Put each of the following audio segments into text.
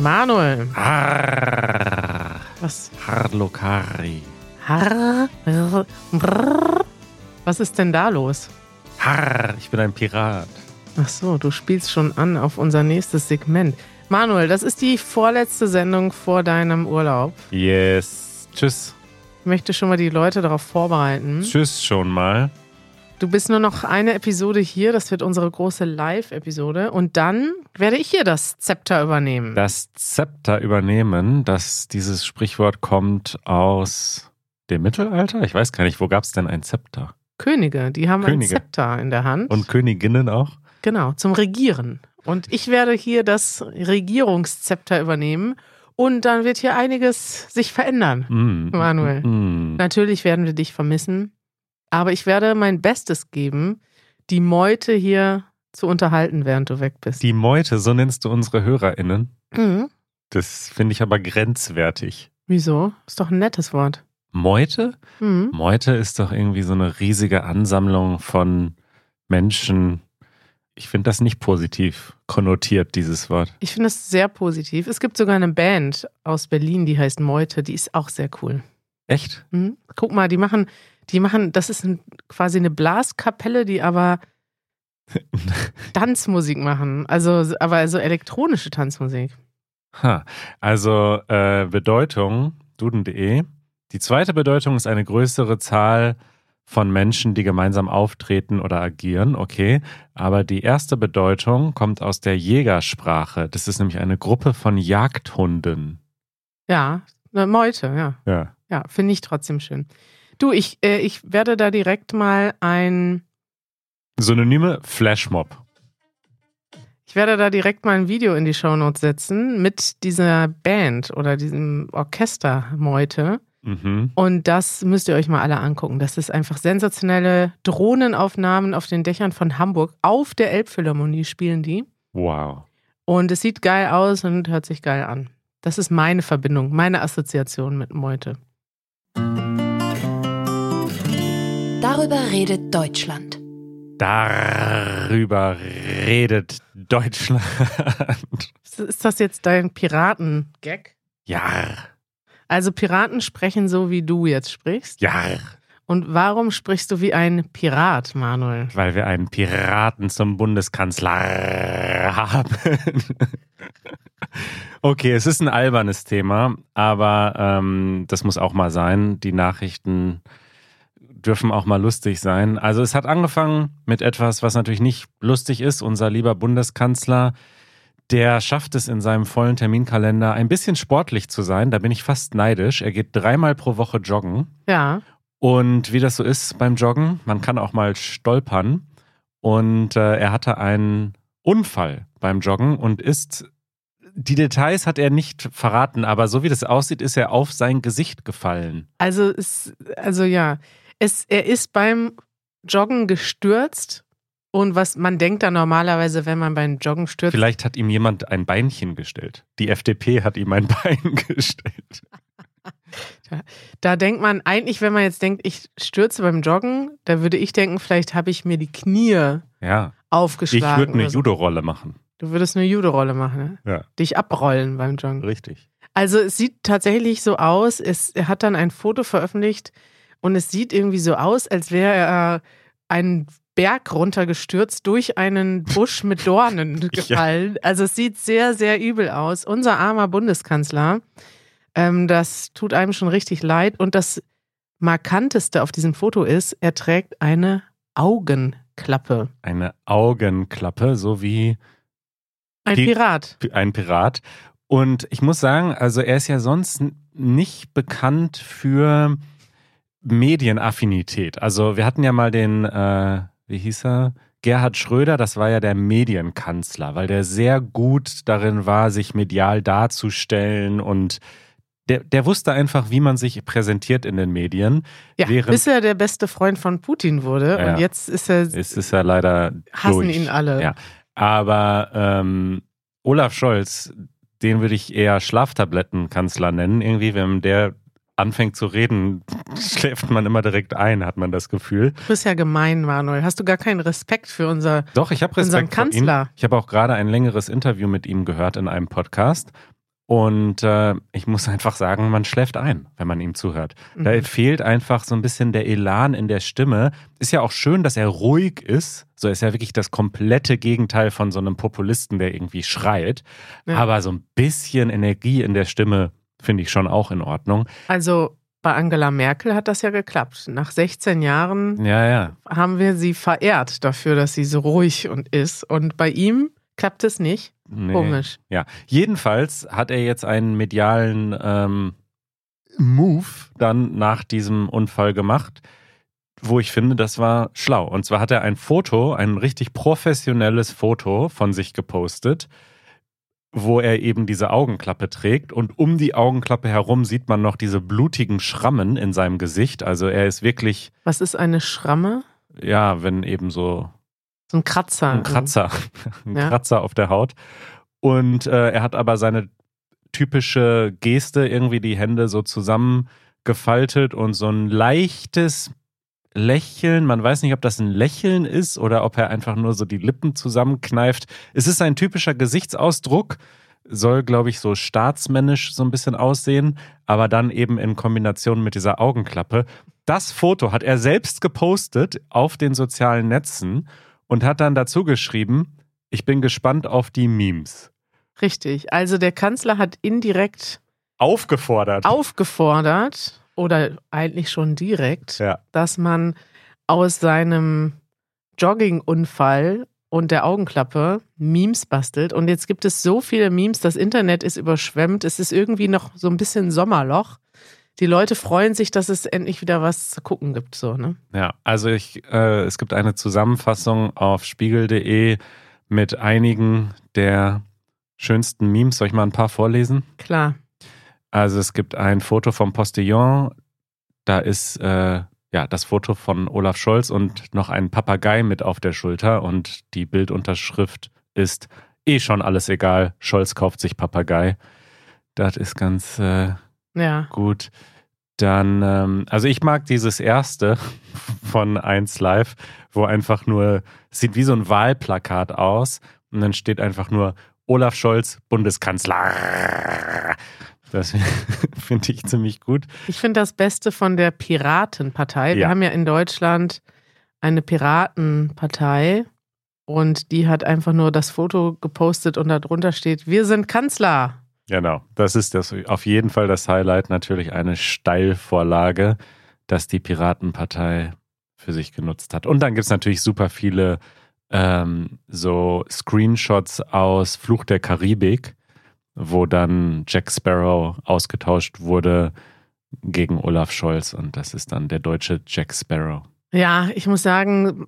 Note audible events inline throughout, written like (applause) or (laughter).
Manuel. Harr. Was? Harlokari. Harr, brrr. Was ist denn da los? Harr, ich bin ein Pirat. Ach so, du spielst schon an auf unser nächstes Segment. Manuel, das ist die vorletzte Sendung vor deinem Urlaub. Yes. Tschüss. Ich möchte schon mal die Leute darauf vorbereiten. Tschüss schon mal. Du bist nur noch eine Episode hier, das wird unsere große Live-Episode. Und dann werde ich hier das Zepter übernehmen. Das Zepter übernehmen, das dieses Sprichwort kommt aus dem Mittelalter. Ich weiß gar nicht, wo gab es denn ein Zepter? Könige, die haben Könige. ein Zepter in der Hand. Und Königinnen auch? Genau, zum Regieren. Und ich werde hier das Regierungszepter übernehmen. Und dann wird hier einiges sich verändern. Mm, Manuel. mm, mm. Natürlich werden wir dich vermissen. Aber ich werde mein Bestes geben, die Meute hier zu unterhalten, während du weg bist. Die Meute, so nennst du unsere HörerInnen. Mhm. Das finde ich aber grenzwertig. Wieso? Ist doch ein nettes Wort. Meute? Mhm. Meute ist doch irgendwie so eine riesige Ansammlung von Menschen. Ich finde das nicht positiv konnotiert, dieses Wort. Ich finde es sehr positiv. Es gibt sogar eine Band aus Berlin, die heißt Meute, die ist auch sehr cool. Echt? Mhm. Guck mal, die machen, die machen, das ist ein, quasi eine Blaskapelle, die aber (laughs) Tanzmusik machen. Also, aber also elektronische Tanzmusik. Ha. Also äh, Bedeutung, duden.de. Die zweite Bedeutung ist eine größere Zahl von Menschen, die gemeinsam auftreten oder agieren, okay. Aber die erste Bedeutung kommt aus der Jägersprache. Das ist nämlich eine Gruppe von Jagdhunden. Ja, eine Meute, ja. Ja. Ja, finde ich trotzdem schön. Du, ich, äh, ich werde da direkt mal ein, Synonyme Flashmob. ich werde da direkt mal ein Video in die Shownotes setzen mit dieser Band oder diesem Orchester Meute. Mhm. Und das müsst ihr euch mal alle angucken. Das ist einfach sensationelle Drohnenaufnahmen auf den Dächern von Hamburg. Auf der Elbphilharmonie spielen die. Wow. Und es sieht geil aus und hört sich geil an. Das ist meine Verbindung, meine Assoziation mit Meute. Darüber redet Deutschland. Darüber redet Deutschland. Ist das jetzt dein Piraten-Gag? Ja, Also Piraten sprechen so, wie du jetzt sprichst. ja. Und warum sprichst du wie ein Pirat, Manuel? Weil wir einen Piraten zum Bundeskanzler haben. okay, es ist ein albernes Thema, aber ähm, das muss auch mal sein. Die Nachrichten dürfen auch mal lustig sein. Also es hat angefangen mit etwas, was natürlich nicht lustig ist. Unser lieber Bundeskanzler, der schafft es in seinem vollen Terminkalender ein bisschen sportlich zu sein. Da bin ich fast neidisch. Er geht dreimal pro Woche joggen. Ja, Und wie das so ist beim Joggen, man kann auch mal stolpern. Und äh, er hatte einen Unfall beim Joggen und ist, die Details hat er nicht verraten, aber so wie das aussieht, ist er auf sein Gesicht gefallen. also es, also ja, es, er ist beim Joggen gestürzt und was man denkt da normalerweise, wenn man beim Joggen stürzt, Vielleicht hat ihm jemand ein Beinchen gestellt. Die FDP hat ihm ein (laughs) Bein gestellt. da denkt man eigentlich, wenn man jetzt denkt, ich stürze beim Joggen, da würde ich denken, vielleicht habe ich mir die Knie Ja, ich aufgeschlagen. würde eine so. Judo-Rolle machen. Du würdest eine Judo-Rolle machen, ne? Ja, Dich abrollen beim Joggen. richtig. Also es sieht tatsächlich so aus, es, er hat dann ein Foto veröffentlicht und es sieht irgendwie so aus, als wäre er einen Berg runtergestürzt durch einen Busch mit (laughs) Dornen gefallen. Also es sieht sehr, sehr übel aus. Unser armer Bundeskanzler, ähm, das tut einem schon richtig leid. Und das Markanteste auf diesem Foto ist, er trägt eine Augenklappe. Eine Augenklappe, so wie Ein Die- Pirat. ein Pirat. Und ich muss sagen, also er ist ja sonst nicht bekannt für Medienaffinität. Also wir hatten ja mal den, äh, wie hieß er? Gerhard Schröder, das war ja der Medienkanzler, weil der sehr gut darin war, sich medial darzustellen und der, der wusste einfach, wie man sich präsentiert in den Medien. Ja, bis er der beste Freund von Putin wurde. Ja. Und jetzt ist er, Es ist ja leider hassen durch. ihn alle. Ja. Aber ähm, Olaf Scholz, den würde ich eher Schlaftablettenkanzler nennen, irgendwie, wenn der anfängt zu reden, schläft man immer direkt ein, hat man das Gefühl. Du bist ja gemein, Manuel. Hast du gar keinen Respekt für unser. Doch, ich habe Unseren Respekt vor ihm. Kanzler. Ich habe auch gerade ein längeres Interview mit ihm gehört in einem Podcast. Und äh, ich muss einfach sagen, man schläft ein, wenn man ihm zuhört. Da Mhm. fehlt einfach so ein bisschen der Elan in der Stimme. Ist ja auch schön, dass er ruhig ist. So ist ja wirklich das komplette Gegenteil von so einem Populisten, der irgendwie schreit. Ja. Aber so ein bisschen Energie in der Stimme finde ich schon auch in Ordnung. Also bei Angela Merkel hat das ja geklappt. Nach 16 Jahren Ja, ja. haben wir sie verehrt dafür, dass sie so ruhig und ist. Und bei ihm klappt es nicht. Nee. Komisch. Ja, jedenfalls hat er jetzt einen medialen ähm, Move dann nach diesem Unfall gemacht, wo ich finde, das war schlau. Und zwar hat er ein Foto, ein richtig professionelles Foto von sich gepostet, wo er eben diese Augenklappe trägt und um die Augenklappe herum sieht man noch diese blutigen Schrammen in seinem Gesicht. Also er ist wirklich, Was ist eine Schramme? ja, wenn eben so So ein Kratzer. ein Kratzer, (laughs) ein Ja. Kratzer auf der Haut. Und äh, er hat aber seine typische Geste, irgendwie die Hände so zusammengefaltet und so ein leichtes Lächeln. Man weiß nicht, ob das ein Lächeln ist oder ob er einfach nur so die Lippen zusammenkneift. Es ist ein typischer Gesichtsausdruck, soll, glaube ich, so staatsmännisch so ein bisschen aussehen, aber dann eben in Kombination mit dieser Augenklappe. Das Foto hat er selbst gepostet auf den sozialen Netzen und hat dann dazu geschrieben, ich bin gespannt auf die Memes. Richtig. Also der Kanzler hat indirekt Aufgefordert. aufgefordert oder eigentlich schon direkt, Ja. dass man aus seinem Joggingunfall und der Augenklappe Memes bastelt. Und jetzt gibt es so viele Memes, das Internet ist überschwemmt. Es ist irgendwie noch so ein bisschen Sommerloch. Die Leute freuen sich, dass es endlich wieder was zu gucken gibt. So, ne? Ja, also ich, äh, es gibt eine Zusammenfassung auf spiegel.de mit einigen der schönsten Memes. Soll ich mal ein paar vorlesen? Klar. Also es gibt ein Foto vom Postillon. Da ist äh, ja das Foto von Olaf Scholz und noch ein Papagei mit auf der Schulter. Und die Bildunterschrift ist eh schon alles egal. Scholz kauft sich Papagei. Das ist ganz äh, Ja. gut. Dann, ähm, also ich mag dieses erste (laughs) von 1 Live, wo einfach nur, es sieht wie so ein Wahlplakat aus und dann steht einfach nur Olaf Scholz, Bundeskanzler. Das (laughs) finde ich ziemlich gut. Ich finde das Beste von der Piratenpartei. Wir Ja. haben ja in Deutschland eine Piratenpartei und die hat einfach nur das Foto gepostet und darunter steht, wir sind Kanzler. Genau, das ist das auf jeden Fall das Highlight. Natürlich eine Steilvorlage, dass die Piratenpartei für sich genutzt hat. Und dann gibt es natürlich super viele ähm, so Screenshots aus Fluch der Karibik, wo dann Jack Sparrow ausgetauscht wurde gegen Olaf Scholz und das ist dann der deutsche Jack Sparrow. Ja, ich muss sagen,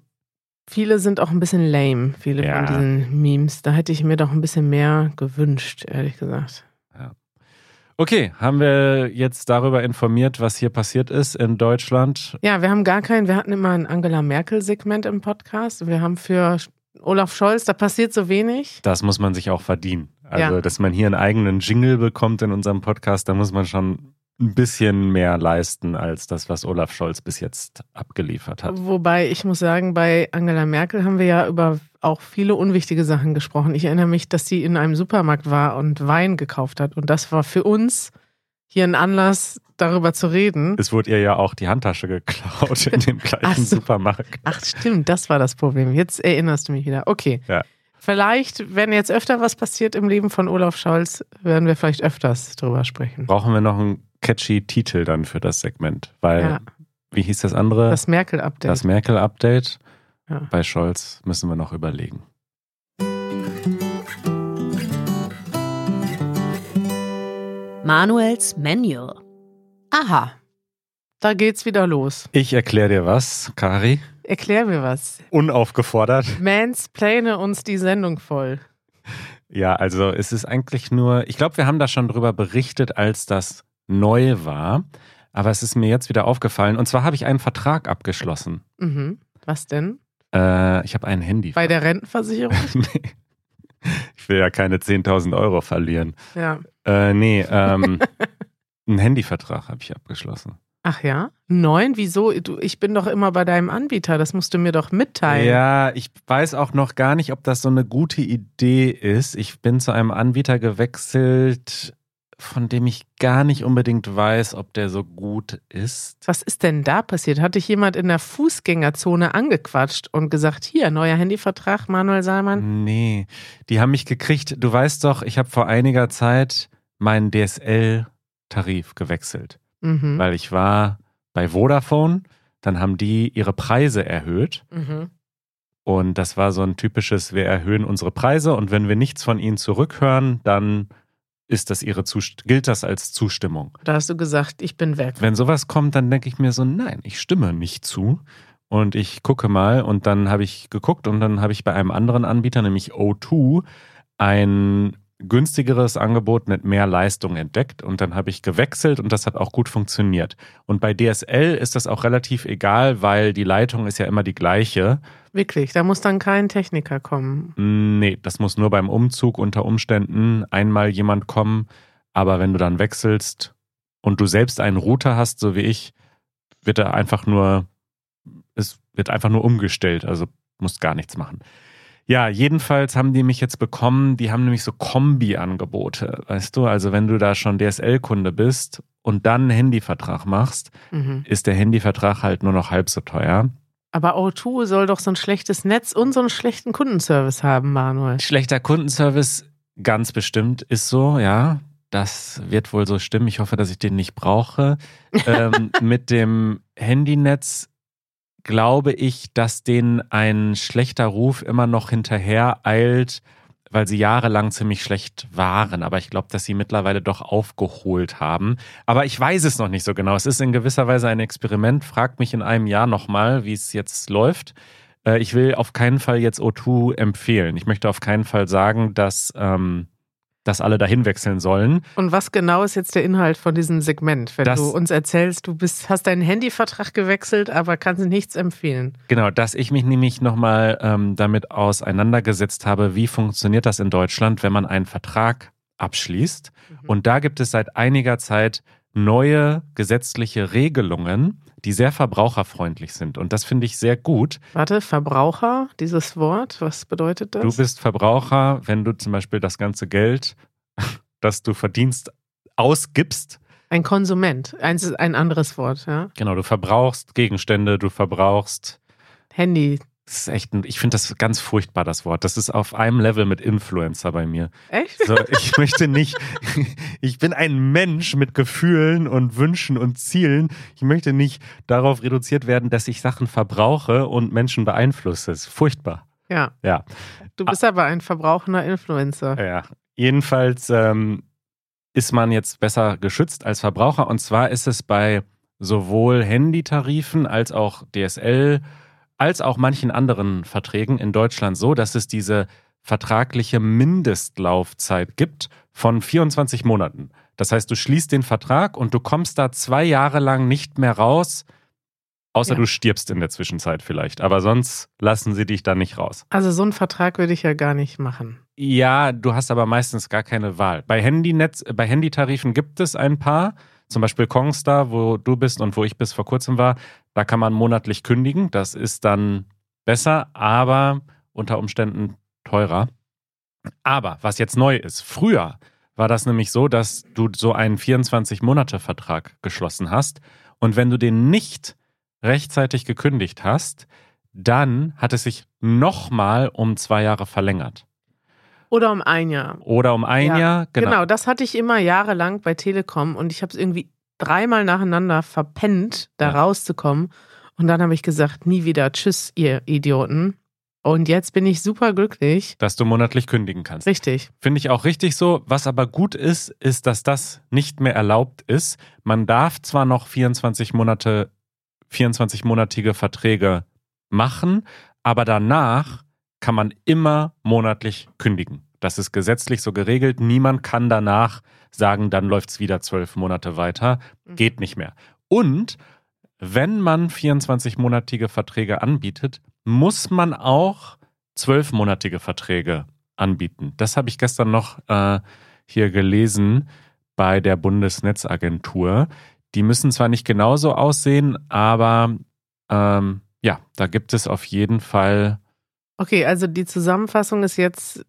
viele sind auch ein bisschen lame, viele Ja. von diesen Memes. Da hätte ich mir doch ein bisschen mehr gewünscht, ehrlich gesagt. Okay, haben wir jetzt darüber informiert, was hier passiert ist in Deutschland? Ja, wir haben gar keinen, wir hatten immer ein Angela Merkel-Segment im Podcast. Wir haben für Olaf Scholz, da passiert so wenig. Das muss man sich auch verdienen. Also, Ja. dass man hier einen eigenen Jingle bekommt in unserem Podcast, da muss man schon ein bisschen mehr leisten als das, was Olaf Scholz bis jetzt abgeliefert hat. Wobei ich muss sagen, bei Angela Merkel haben wir ja über auch viele unwichtige Sachen gesprochen. Ich erinnere mich, dass sie in einem Supermarkt war und Wein gekauft hat. Und das war für uns hier ein Anlass, darüber zu reden. Es wurde ihr ja auch die Handtasche geklaut in dem (laughs) gleichen Ach so. Supermarkt. Ach stimmt, das war das Problem. Jetzt erinnerst du mich wieder. Okay. Ja. Vielleicht, wenn jetzt öfter was passiert im Leben von Olaf Scholz, werden wir vielleicht öfters drüber sprechen. Brauchen wir noch einen catchy Titel dann für das Segment? Weil, Ja. wie hieß das andere? Das Merkel-Update. Das Merkel-Update. Ja. Bei Scholz müssen wir noch überlegen. Manuels Manual. Aha. Da geht's wieder los. Ich erkläre dir was, Kari. Erklär mir was. Unaufgefordert. Mansplane uns die Sendung voll. Ja, also es ist eigentlich nur, ich glaube, wir haben da schon drüber berichtet, als das neu war. Aber es ist mir jetzt wieder aufgefallen. Und zwar habe ich einen Vertrag abgeschlossen. Mhm. Was denn? Äh, ich habe ein Handy. Bei der Rentenversicherung? (laughs) nee. Ich will ja keine 10.000 Euro verlieren. ja. Äh, nee, ähm, (laughs) Einen Handyvertrag habe ich abgeschlossen. Ach ja? Neun? Wieso? Du, ich bin doch immer bei deinem Anbieter. Das musst du mir doch mitteilen. Ja, ich weiß auch noch gar nicht, ob das so eine gute Idee ist. Ich bin zu einem Anbieter gewechselt, von dem ich gar nicht unbedingt weiß, ob der so gut ist. Was ist denn da passiert? Hat dich jemand in der Fußgängerzone angequatscht und gesagt, hier, neuer Handyvertrag, Manuel Salman? Nee, die haben mich gekriegt. Du weißt doch, ich habe vor einiger Zeit meinen DSL-Tarif gewechselt, Mhm. weil ich war bei Vodafone, dann haben die ihre Preise erhöht Mhm. und das war so ein typisches, wir erhöhen unsere Preise und wenn wir nichts von ihnen zurückhören, dann ist das ihre Zust gilt das als Zustimmung. Da hast du gesagt, ich bin weg. Wenn sowas kommt, dann denke ich mir so, nein, ich stimme nicht zu. Und ich gucke mal und dann habe ich geguckt und dann habe ich bei einem anderen Anbieter, nämlich O2, ein günstigeres Angebot mit mehr Leistung entdeckt und dann habe ich gewechselt und das hat auch gut funktioniert. Und bei DSL ist das auch relativ egal, weil die Leitung ist ja immer die gleiche. Wirklich, da muss dann kein Techniker kommen. Nee, das muss nur beim Umzug unter Umständen einmal jemand kommen. Aber wenn du dann wechselst und du selbst einen Router hast, so wie ich, wird er einfach nur, es wird einfach nur umgestellt. Also musst gar nichts machen. Ja, jedenfalls haben die mich jetzt bekommen. Die haben nämlich so Kombi-Angebote, weißt du? Also wenn du da schon DSL-Kunde bist und dann einen Handyvertrag machst, Mhm. ist der Handyvertrag halt nur noch halb so teuer. Aber O2 soll doch so ein schlechtes Netz und so einen schlechten Kundenservice haben, Manuel. Schlechter Kundenservice, ganz bestimmt, ist so, ja. Das wird wohl so stimmen. Ich hoffe, dass ich den nicht brauche. (laughs) ähm, mit dem Handynetz glaube ich, dass denen ein schlechter Ruf immer noch hinterher eilt, weil sie jahrelang ziemlich schlecht waren. Aber ich glaube, dass sie mittlerweile doch aufgeholt haben. Aber ich weiß es noch nicht so genau. Es ist in gewisser Weise ein Experiment. Fragt mich in einem Jahr nochmal, wie es jetzt läuft. Äh, Ich will auf keinen Fall jetzt O2 empfehlen. Ich möchte auf keinen Fall sagen, dass, ähm, dass alle dahin wechseln sollen. Und was genau ist jetzt der Inhalt von diesem Segment, wenn Das- du uns erzählst, du bist, hast deinen Handyvertrag gewechselt, aber kannst nichts empfehlen? Genau, dass ich mich nämlich nochmal ähm, damit auseinandergesetzt habe, wie funktioniert das in Deutschland, wenn man einen Vertrag abschließt. Und da gibt es seit einiger Zeit neue gesetzliche Regelungen, die sehr verbraucherfreundlich sind. Und das finde ich sehr gut. Warte, Verbraucher, dieses Wort, was bedeutet das? Du bist Verbraucher, wenn du zum Beispiel das ganze Geld, (laughs) das du verdienst, ausgibst. ein Konsument, eins ist ein anderes Wort, ja. Genau, du verbrauchst Gegenstände, du verbrauchst Handy. Das ist echt, ein, ich finde das ganz furchtbar, das Wort. Das ist auf einem Level mit Influencer bei mir. Echt? So, ich möchte nicht, (laughs) ich bin ein Mensch mit Gefühlen und Wünschen und Zielen. Ich möchte nicht darauf reduziert werden, dass ich Sachen verbrauche und Menschen beeinflusse. Das ist furchtbar. Ja. Ja, Du bist aber ein verbrauchender Influencer. ja. Jedenfalls ähm, ist man jetzt besser geschützt als Verbraucher. Und zwar ist es bei sowohl Handytarifen als auch DSL als auch manchen anderen Verträgen in Deutschland so, dass es diese vertragliche Mindestlaufzeit gibt von 24 Monaten. Das heißt, du schließt den Vertrag und du kommst da zwei Jahre lang nicht mehr raus, außer Ja. du stirbst in der Zwischenzeit vielleicht. Aber sonst lassen sie dich da nicht raus. Also so einen Vertrag würde ich ja gar nicht machen. Ja, du hast aber meistens gar keine Wahl. Bei Handynetz, bei Handytarifen gibt es ein paar, zum Beispiel Kongstar, wo du bist und wo ich bis vor kurzem war. Da kann man monatlich kündigen. Das ist dann besser, aber unter Umständen teurer. Aber was jetzt neu ist, früher war das nämlich so, dass du so einen 24-Monate-Vertrag geschlossen hast und wenn du den nicht rechtzeitig gekündigt hast, dann hat es sich nochmal um zwei Jahre verlängert. Oder um ein Jahr. Oder um ein Ja, Jahr, genau. Genau. das hatte ich immer jahrelang bei Telekom und ich habe es irgendwie dreimal nacheinander verpennt, da Ja. rauszukommen. Und dann habe ich gesagt, nie wieder, tschüss, ihr Idioten. Und jetzt bin ich super glücklich. Dass du monatlich kündigen kannst. Richtig. Finde ich auch richtig so. Was aber gut ist, ist, dass das nicht mehr erlaubt ist. Man darf zwar noch 24 Monate, 24-monatige Verträge machen, aber danach kann man immer monatlich kündigen. Das ist gesetzlich so geregelt. Niemand kann danach sagen, dann läuft es wieder zwölf Monate weiter. Geht nicht mehr. Und wenn man 24-monatige Verträge anbietet, muss man auch zwölfmonatige Verträge anbieten. Das habe ich gestern noch äh, hier gelesen. bei der Bundesnetzagentur. Die müssen zwar nicht genauso aussehen, aber ähm, ja, da gibt es auf jeden Fall. Okay, also die Zusammenfassung ist jetzt,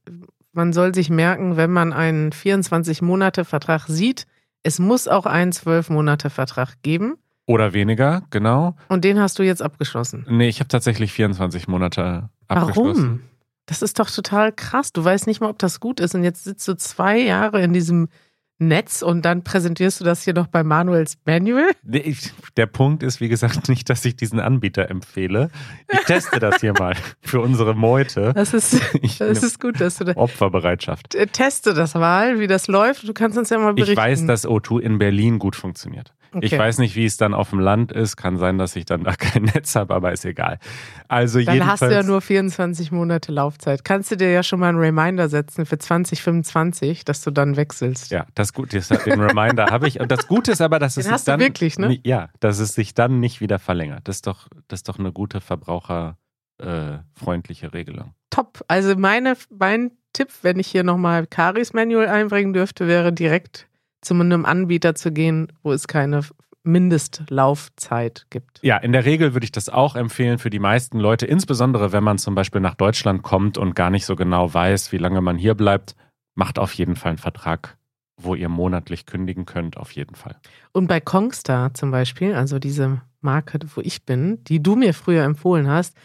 man soll sich merken, wenn man einen 24-Monate-Vertrag sieht, es muss auch einen 12-Monate-Vertrag geben. Oder weniger, genau. Und den hast du jetzt abgeschlossen. Nee, ich habe tatsächlich 24 Monate abgeschlossen. Warum? Das ist doch total krass. Du weißt nicht mal, ob das gut ist. Und jetzt sitzt du zwei Jahre in diesem Netz und dann präsentierst du das hier noch bei Manuels Manual? Der Punkt ist, wie gesagt, (laughs) nicht, dass ich diesen Anbieter empfehle. Ich teste das hier mal (laughs) für unsere Meute. Das ist, das ist gut, dass du da. Opferbereitschaft. Äh, Teste das mal, wie das läuft. Du kannst uns ja mal berichten. Ich weiß, dass O2 in Berlin gut funktioniert. Ich Okay. weiß nicht, wie es dann auf dem Land ist. Kann sein, dass ich dann da (laughs) kein Netz habe, aber ist egal. Also Dann hast du ja nur 24 Monate Laufzeit. Kannst du dir ja schon mal einen Reminder setzen für 2025, dass du dann wechselst. Ja, das Gute ist, den Reminder habe ich. Und das Gute ist aber, dass es Den sich hast du dann wirklich, ne? ja, dass es sich dann nicht wieder verlängert. Das ist doch, das ist doch eine gute verbraucherfreundliche Regelung. Top. Also meine, mein Tipp, wenn ich hier nochmal Karis Manual einbringen dürfte, wäre direkt zu einem Anbieter zu gehen, wo es keine Mindestlaufzeit gibt. Ja, in der Regel würde ich das auch empfehlen für die meisten Leute, insbesondere wenn man zum Beispiel nach Deutschland kommt und gar nicht so genau weiß, wie lange man hier bleibt. Macht auf jeden Fall einen Vertrag, wo ihr monatlich kündigen könnt, auf jeden Fall. Und bei Kongstar zum Beispiel, also diese Marke, wo ich bin, die du mir früher empfohlen hast,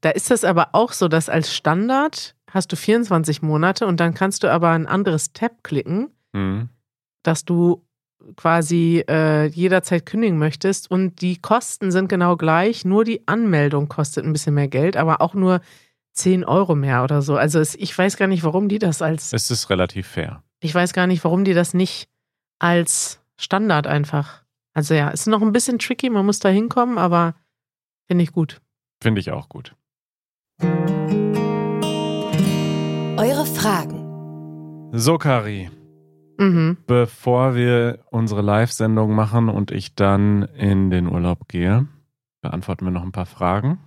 da ist das aber auch so, dass als Standard hast du 24 Monate und dann kannst du aber ein anderes Tab klicken, Mhm. Dass du quasi äh, jederzeit kündigen möchtest und die Kosten sind genau gleich, nur die Anmeldung kostet ein bisschen mehr Geld, aber auch nur 10 Euro mehr oder so. Also es, ich weiß gar nicht, warum die das als, Es ist relativ fair. ich weiß gar nicht, warum die das nicht als Standard einfach. Also ja, ist noch ein bisschen tricky, man muss da hinkommen, aber finde ich gut. Finde ich auch gut. Eure Fragen. So, Kari, Mhm. bevor wir unsere Live-Sendung machen und ich dann in den Urlaub gehe, beantworten wir noch ein paar Fragen.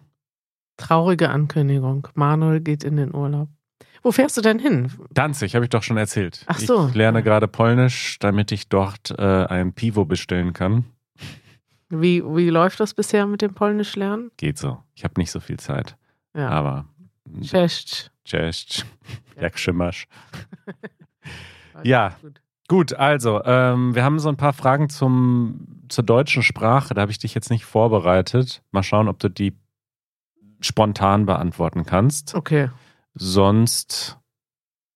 Traurige Ankündigung. Manuel geht in den Urlaub. Wo fährst du denn hin? Danzig, habe ich doch schon erzählt. Ach so. Ich lerne gerade Polnisch, damit ich dort äh, ein Pivo bestellen kann. Wie, wie läuft das bisher mit dem Polnisch lernen? Geht so. Ich habe nicht so viel Zeit. Ja. Aber Cześć. Cześć, (laughs) jak? (laughs) Ja. Gut. Gut, also, ähm, wir haben so ein paar Fragen zum, zur deutschen Sprache. Da habe ich dich jetzt nicht vorbereitet. Mal schauen, ob du die spontan beantworten kannst. Okay. Sonst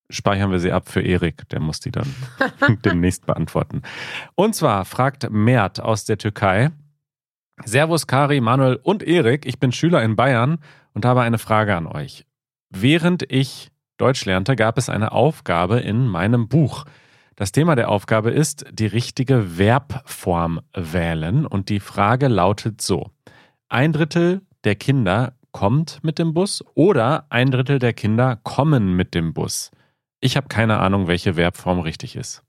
speichern wir sie ab für Erik. Der muss die dann (laughs) demnächst beantworten. Und zwar fragt Mert aus der Türkei. Servus Kari, Manuel und Erik. Ich bin Schüler in Bayern und habe eine Frage an euch. Während ich Deutsch lernte, gab es eine Aufgabe in meinem Buch. Das Thema der Aufgabe ist die richtige Verbform wählen und die Frage lautet so. Ein Drittel der Kinder kommt mit dem Bus oder ein Drittel der Kinder kommen mit dem Bus. Ich habe keine Ahnung, welche Verbform richtig ist.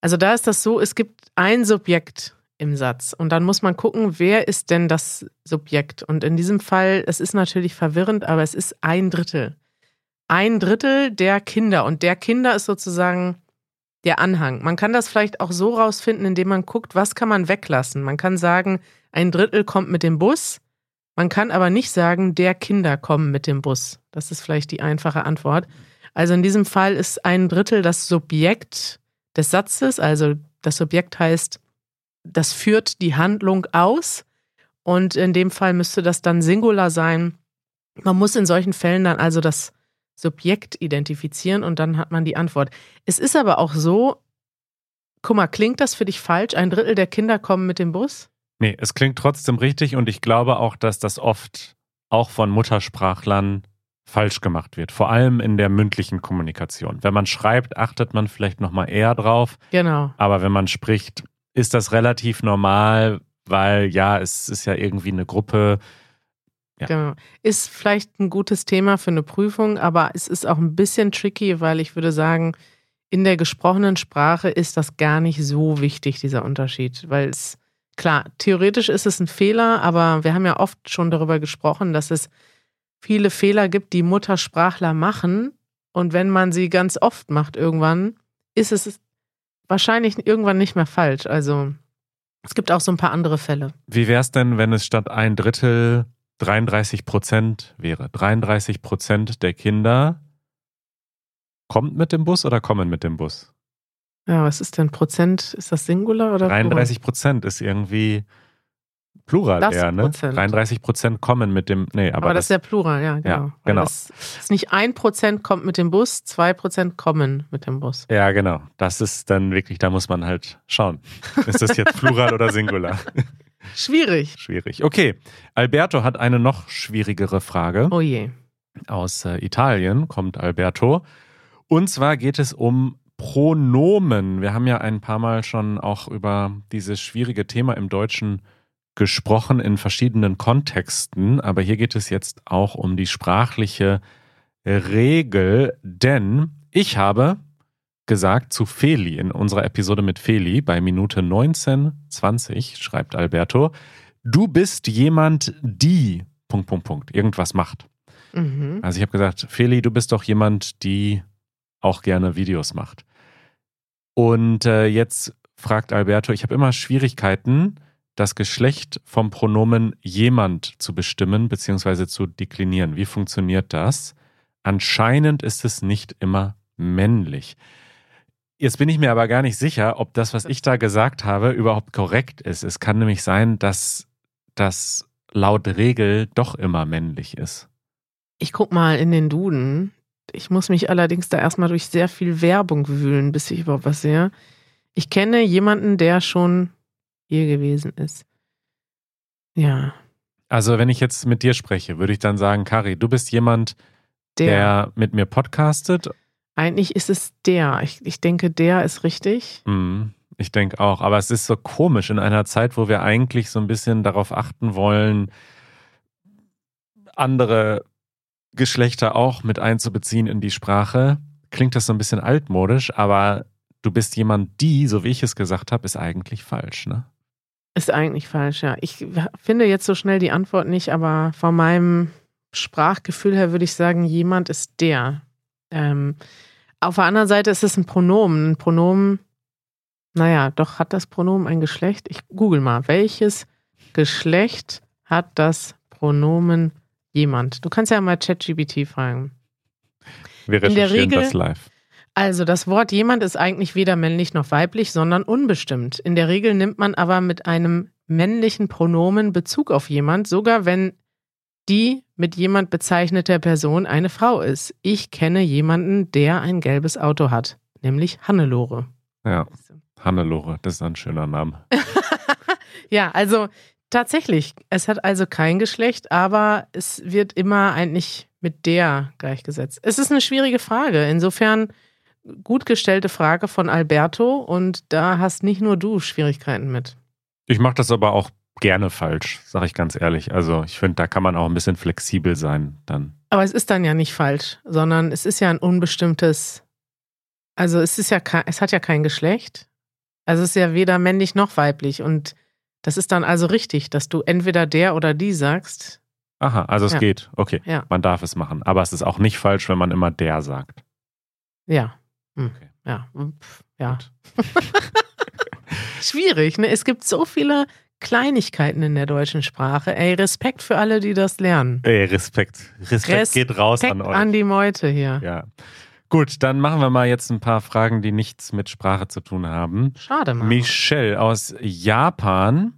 Also da ist das so, es gibt ein Subjekt im Satz und dann muss man gucken, wer ist denn das Subjekt. Und in diesem Fall, es ist natürlich verwirrend, aber es ist ein Drittel. Ein Drittel der Kinder und der Kinder ist sozusagen der Anhang. Man kann das vielleicht auch so rausfinden, indem man guckt, was kann man weglassen. Man kann sagen, ein Drittel kommt mit dem Bus. Man kann aber nicht sagen, der Kinder kommen mit dem Bus. Das ist vielleicht die einfache Antwort. Also in diesem Fall ist ein Drittel das Subjekt des Satzes, also das Subjekt heißt, das führt die Handlung aus und in dem Fall müsste das dann Singular sein. Man muss in solchen Fällen dann also das Subjekt identifizieren und dann hat man die Antwort. Es ist aber auch so, guck mal, klingt das für dich falsch? Ein Drittel der Kinder kommen mit dem Bus? Nee, es klingt trotzdem richtig und ich glaube auch, dass das oft auch von Muttersprachlern falsch gemacht wird. Vor allem in der mündlichen Kommunikation. Wenn man schreibt, achtet man vielleicht nochmal eher drauf. Genau. Aber wenn man spricht, ist das relativ normal, weil ja, es ist ja irgendwie eine Gruppe. Ja. Genau. Ist vielleicht ein gutes Thema für eine Prüfung, aber es ist auch ein bisschen tricky, weil ich würde sagen, in der gesprochenen Sprache ist das gar nicht so wichtig, dieser Unterschied. Weil es, klar, theoretisch ist es ein Fehler, aber wir haben ja oft schon darüber gesprochen, dass es viele Fehler gibt, die Muttersprachler machen. Und wenn man sie ganz oft macht irgendwann, ist es wahrscheinlich irgendwann nicht mehr falsch. Also es gibt auch so ein paar andere Fälle. Wie wäre es denn, wenn es statt ein Drittel 33 Prozent wäre? 33 Prozent der Kinder kommt mit dem Bus oder kommen mit dem Bus? Ja, was ist denn Prozent? Ist das Singular oder 33 Prozent ist irgendwie Plural Das eher, ne? Prozent. 33 Prozent kommen mit dem, nee, aber, Aber, das ist ja Plural, ja, genau. Ja, genau. Das ist nicht ein Prozent kommt mit dem Bus, zwei Prozent kommen mit dem Bus. ja, genau. Das ist dann wirklich, da muss man halt schauen. Ist das jetzt Plural oder Singular? (laughs) Schwierig. Schwierig. Okay, Alberto hat eine noch schwierigere Frage. Oh je. Aus äh, Italien kommt Alberto. Und zwar geht es um Pronomen. Wir haben ja ein paar Mal schon auch über dieses schwierige Thema im Deutschen gesprochen in verschiedenen Kontexten, aber hier geht es jetzt auch um die sprachliche Regel, denn ich habe gesagt zu Feli in unserer Episode mit Feli bei Minute 1920 schreibt Alberto, du bist jemand, die Punkt Punkt Punkt irgendwas macht. Mhm. Also ich habe gesagt, Feli, du bist doch jemand, die auch gerne Videos macht. Und äh, jetzt fragt Alberto, ich habe immer Schwierigkeiten, das Geschlecht vom Pronomen jemand zu bestimmen bzw. zu deklinieren. Wie funktioniert das? Anscheinend ist es nicht immer männlich. Jetzt bin ich mir aber gar nicht sicher, ob das, was ich da gesagt habe, überhaupt korrekt ist. Es kann nämlich sein, dass das laut Regel doch immer männlich ist. Ich guck mal in den Duden. Ich muss mich allerdings da erstmal durch sehr viel Werbung wühlen, bis ich überhaupt was sehe. Ich kenne jemanden, der schon hier gewesen ist. Ja, Also, wenn ich jetzt mit dir spreche, würde ich dann sagen, Kari, du bist jemand, der. der, mit mir podcastet. Eigentlich ist es der. Ich, ich denke, der ist richtig. Hm, ich denke auch. Aber es ist so komisch in einer Zeit, wo wir eigentlich so ein bisschen darauf achten wollen, andere Geschlechter auch mit einzubeziehen in die Sprache. Klingt das so ein bisschen altmodisch, aber du bist jemand, die, so wie ich es gesagt habe, ist eigentlich falsch, ne? Ist eigentlich falsch, ja. Ich finde jetzt so schnell die Antwort nicht, aber von meinem Sprachgefühl her würde ich sagen, jemand ist der. Ähm, auf der anderen Seite ist es ein Pronomen. Ein Pronomen, naja, doch hat das Pronomen ein Geschlecht. Ich google mal, welches Geschlecht hat das Pronomen jemand? Du kannst ja mal ChatGPT fragen. Wir In der recherchieren Regel- das live. Also das Wort jemand ist eigentlich weder männlich noch weiblich, sondern unbestimmt. In der Regel nimmt man aber mit einem männlichen Pronomen Bezug auf jemand, sogar wenn die mit jemand bezeichnete Person eine Frau ist. Ich kenne jemanden, der ein gelbes Auto hat, nämlich Hannelore. Ja, Hannelore, das ist ein schöner Name. (laughs) Ja, also tatsächlich, es hat also kein Geschlecht, aber es wird immer eigentlich mit der gleichgesetzt. Es ist eine schwierige Frage. Insofern gut gestellte Frage von Alberto und da hast nicht nur du Schwierigkeiten mit. Ich mache das aber auch gerne falsch, sage ich ganz ehrlich. Also ich finde, da kann man auch ein bisschen flexibel sein dann. Aber es ist dann ja nicht falsch, sondern es ist ja ein unbestimmtes, also es ist ja kein, es hat ja kein Geschlecht. Also es ist ja weder männlich noch weiblich und das ist dann also richtig, dass du entweder der oder die sagst. Aha, also es Ja. geht. Okay, Ja. man darf es machen. Aber es ist auch nicht falsch, wenn man immer der sagt. Ja. Hm. Okay. Ja. Pff, ja. (laughs) Schwierig, ne? Es gibt so viele Kleinigkeiten in der deutschen Sprache. Ey, Respekt für alle, die das lernen. Ey, Respekt. Respekt Respekt geht raus an euch. an die Meute hier. ja. Gut, dann machen wir mal jetzt ein paar Fragen, die nichts mit Sprache zu tun haben. Schade, Mann. Michelle aus Japan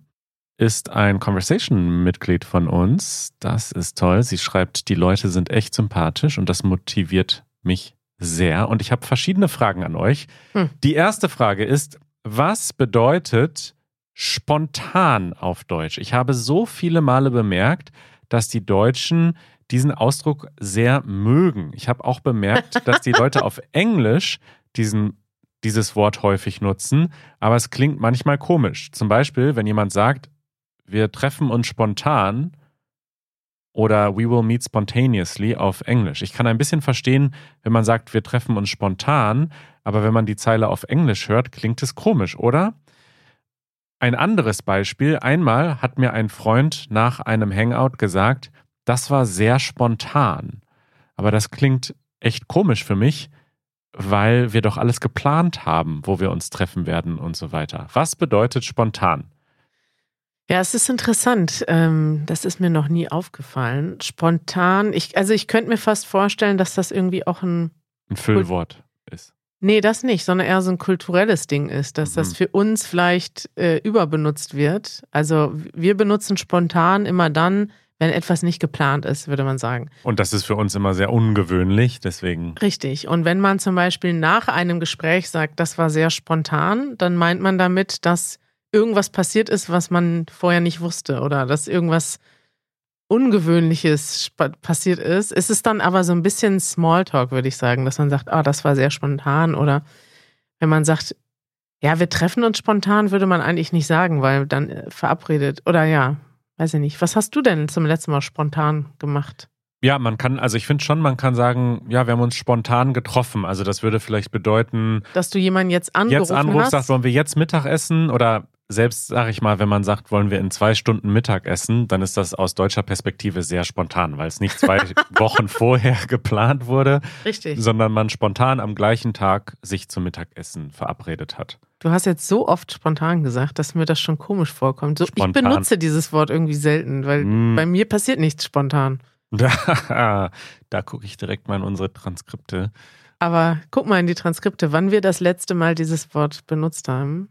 ist ein Conversation-Mitglied von uns. Das ist toll. Sie schreibt, die Leute sind echt sympathisch und das motiviert mich sehr. Und ich habe verschiedene Fragen an euch. Hm. Die erste Frage ist, was bedeutet spontan auf Deutsch? Ich habe so viele Male bemerkt, dass die Deutschen diesen Ausdruck sehr mögen. Ich habe auch bemerkt, (laughs) dass die Leute auf Englisch diesen, dieses Wort häufig nutzen, aber es klingt manchmal komisch. Zum Beispiel, wenn jemand sagt, wir treffen uns spontan oder we will meet spontaneously auf Englisch. Ich kann ein bisschen verstehen, wenn man sagt, wir treffen uns spontan, aber wenn man die Zeile auf Englisch hört, klingt es komisch, oder? Ein anderes Beispiel. Einmal hat mir ein Freund nach einem Hangout gesagt, das war sehr spontan. Aber das klingt echt komisch für mich. weil wir doch alles geplant haben, wo wir uns treffen werden und so weiter. Was bedeutet spontan? Ja, es ist interessant. Ähm, das ist mir noch nie aufgefallen. Spontan, ich, also ich könnte mir fast vorstellen, dass das irgendwie auch ein. Ein Füllwort ist. Nee, das nicht, sondern eher so ein kulturelles Ding ist, dass Mhm. das für uns vielleicht äh, überbenutzt wird. Also wir benutzen spontan immer dann, wenn etwas nicht geplant ist, würde man sagen. Und das ist für uns immer sehr ungewöhnlich, deswegen. Richtig. Und wenn man zum Beispiel nach einem Gespräch sagt, das war sehr spontan, dann meint man damit, dass irgendwas passiert ist, was man vorher nicht wusste oder dass irgendwas Ungewöhnliches passiert ist. Es ist dann aber so ein bisschen Smalltalk, würde ich sagen, dass man sagt, ah, das war sehr spontan oder wenn man sagt, ja, wir treffen uns spontan, würde man eigentlich nicht sagen, weil dann äh, verabredet oder ja, weiß ich nicht. Was hast du denn zum letzten Mal spontan gemacht? Ja, man kann, also ich finde schon, man kann sagen, ja, wir haben uns spontan getroffen. Also das würde vielleicht bedeuten, Dass du jemanden jetzt angerufen jetzt anrufst, hast? sagst, wollen wir jetzt Mittag essen? Oder selbst, sage ich mal, wenn man sagt, wollen wir in zwei Stunden Mittag essen, dann ist das aus deutscher Perspektive sehr spontan, weil es nicht zwei (laughs) Wochen vorher geplant wurde, Richtig. sondern man spontan am gleichen Tag sich zum Mittagessen verabredet hat. Du hast jetzt so oft spontan gesagt, dass mir das schon komisch vorkommt. So, ich benutze dieses Wort irgendwie selten, weil Mm. bei mir passiert nichts spontan. Da, (laughs) da gucke ich direkt mal in unsere Transkripte. Aber guck mal in die Transkripte, wann wir das letzte Mal dieses Wort benutzt haben.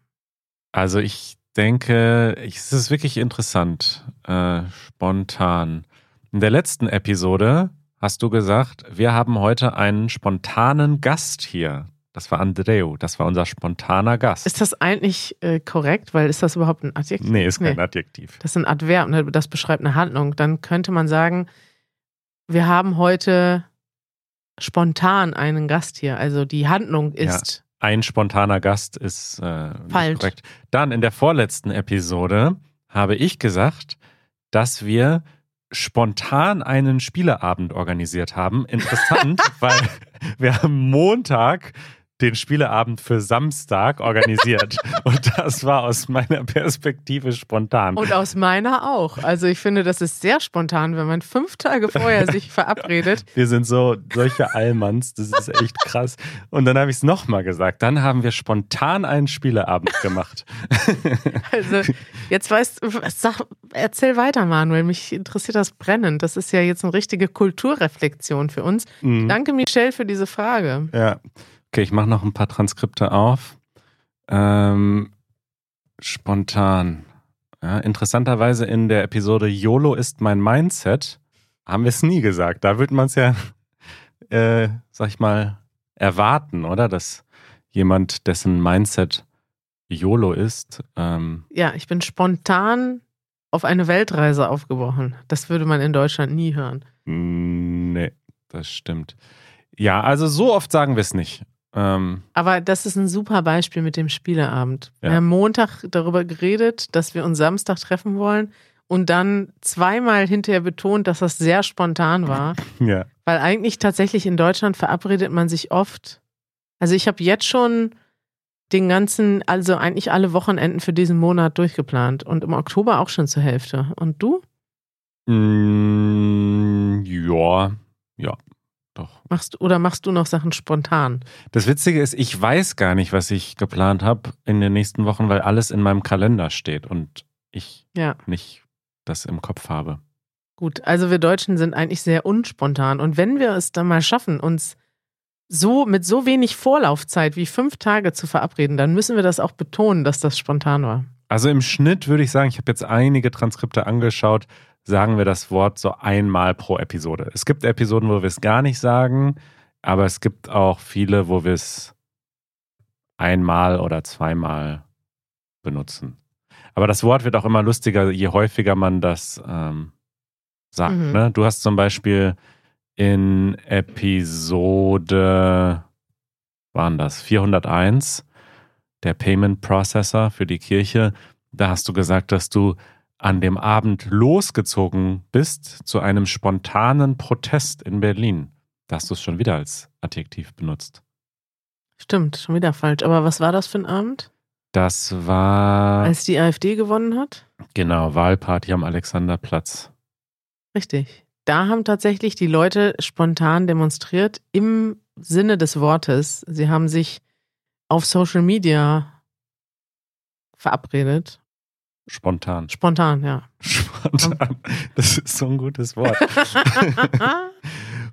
Also ich denke, es ist wirklich interessant, äh, spontan. In der letzten Episode hast du gesagt, wir haben heute einen spontanen Gast hier. Das war Andreu, das war unser spontaner Gast. Ist das eigentlich äh, korrekt? Weil ist das überhaupt ein Adjektiv? nee, ist kein Nee. Adjektiv. Das ist ein Adverb, ne? das beschreibt eine Handlung. Dann könnte man sagen, wir haben heute spontan einen Gast hier. Also die Handlung ist Ein spontaner Gast ist äh, Falsch. korrekt. Dann in der vorletzten Episode habe ich gesagt, dass wir spontan einen Spieleabend organisiert haben. Interessant, (laughs) weil wir haben Montag den Spieleabend für Samstag organisiert. (laughs) Und das war aus meiner Perspektive spontan. Und aus meiner auch. Also ich finde, das ist sehr spontan, wenn man fünf Tage vorher (laughs) sich verabredet. Wir sind so solche Allmanns, das ist echt krass. Und dann habe ich es nochmal gesagt. Dann haben wir spontan einen Spieleabend gemacht. (laughs) Also jetzt weißt du, sag, erzähl weiter, Manuel. Mich interessiert das brennend. Das ist ja jetzt eine richtige Kulturreflexion für uns. Mhm. Danke, Michelle, für diese Frage. Ja. Okay, ich mache noch ein paar Transkripte auf. Ähm, spontan. Ja, interessanterweise in der Episode YOLO ist mein Mindset haben wir es nie gesagt. Da würde man es ja, (laughs) äh, sag ich mal, erwarten, oder? Dass jemand, dessen Mindset YOLO ist, ähm, Ja, ich bin spontan auf eine Weltreise aufgebrochen. Das würde man in Deutschland nie hören. nee, das stimmt. Ja, also so oft sagen wir es nicht. Ähm, Aber das ist ein super Beispiel mit dem Spieleabend. Ja. Wir haben Montag darüber geredet, dass wir uns Samstag treffen wollen und dann zweimal hinterher betont, dass das sehr spontan war. (laughs) ja. Weil eigentlich tatsächlich in Deutschland verabredet man sich oft. Also ich habe jetzt schon den ganzen, also eigentlich alle Wochenenden für diesen Monat durchgeplant und im Oktober auch schon zur Hälfte. Und du? Mm, ja, ja, doch. Machst du oder machst du noch Sachen spontan? Das Witzige ist, ich weiß gar nicht, was ich geplant habe in den nächsten Wochen, weil alles in meinem Kalender steht und ich Ja. nicht das im Kopf habe. Gut, also wir Deutschen sind eigentlich sehr unspontan. Und wenn wir es dann mal schaffen, uns so mit so wenig Vorlaufzeit wie fünf Tage zu verabreden, dann müssen wir das auch betonen, dass das spontan war. Also im Schnitt würde ich sagen, ich habe jetzt einige Transkripte angeschaut, sagen wir das Wort so einmal pro Episode. Es gibt Episoden, wo wir es gar nicht sagen, aber es gibt auch viele, wo wir es einmal oder zweimal benutzen. Aber das Wort wird auch immer lustiger, je häufiger man das ähm, sagt. Mhm. Ne? Du hast zum Beispiel in Episode, waren das 401, der Payment Processor für die Kirche, da hast du gesagt, dass du an dem Abend losgezogen bist zu einem spontanen Protest in Berlin. Da hast du es schon wieder als Adjektiv benutzt. Stimmt, schon wieder falsch. Aber was war das für ein Abend? Das war Als die AfD gewonnen hat? genau Wahlparty am Alexanderplatz. Richtig. Da haben tatsächlich die Leute spontan demonstriert im Sinne des Wortes. Sie haben sich auf Social Media verabredet. Spontan. Spontan, ja. Spontan. Das ist so ein gutes Wort. (laughs)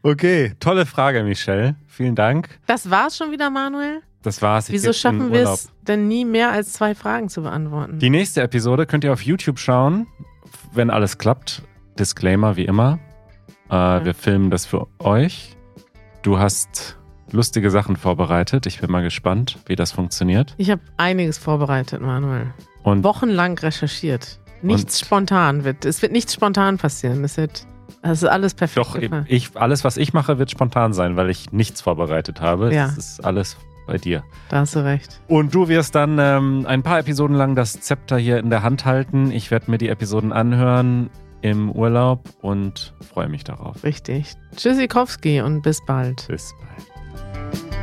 okay, tolle Frage, Michelle. Vielen Dank. Das war's schon wieder, Manuel. Das war's. Ich Wieso schaffen wir es denn nie mehr als zwei Fragen zu beantworten? Die nächste Episode könnt ihr auf YouTube schauen, wenn alles klappt. Disclaimer wie immer. Äh, Wir filmen das für euch. Du hast lustige Sachen vorbereitet. Ich bin mal gespannt, wie das funktioniert. ich habe einiges vorbereitet, Manuel. Und Wochenlang recherchiert. Nichts spontan wird. Es wird nichts spontan passieren. Es wird. Das ist alles perfekt. doch, ich, alles, was ich mache, wird spontan sein, weil ich nichts vorbereitet habe. Ja. Das ist alles bei dir. Da hast du recht. Und du wirst dann ähm, ein paar Episoden lang das Zepter hier in der Hand halten. Ich werde mir die Episoden anhören im Urlaub und freue mich darauf. Richtig. Tschüssikowski und bis bald. Bis bald. Música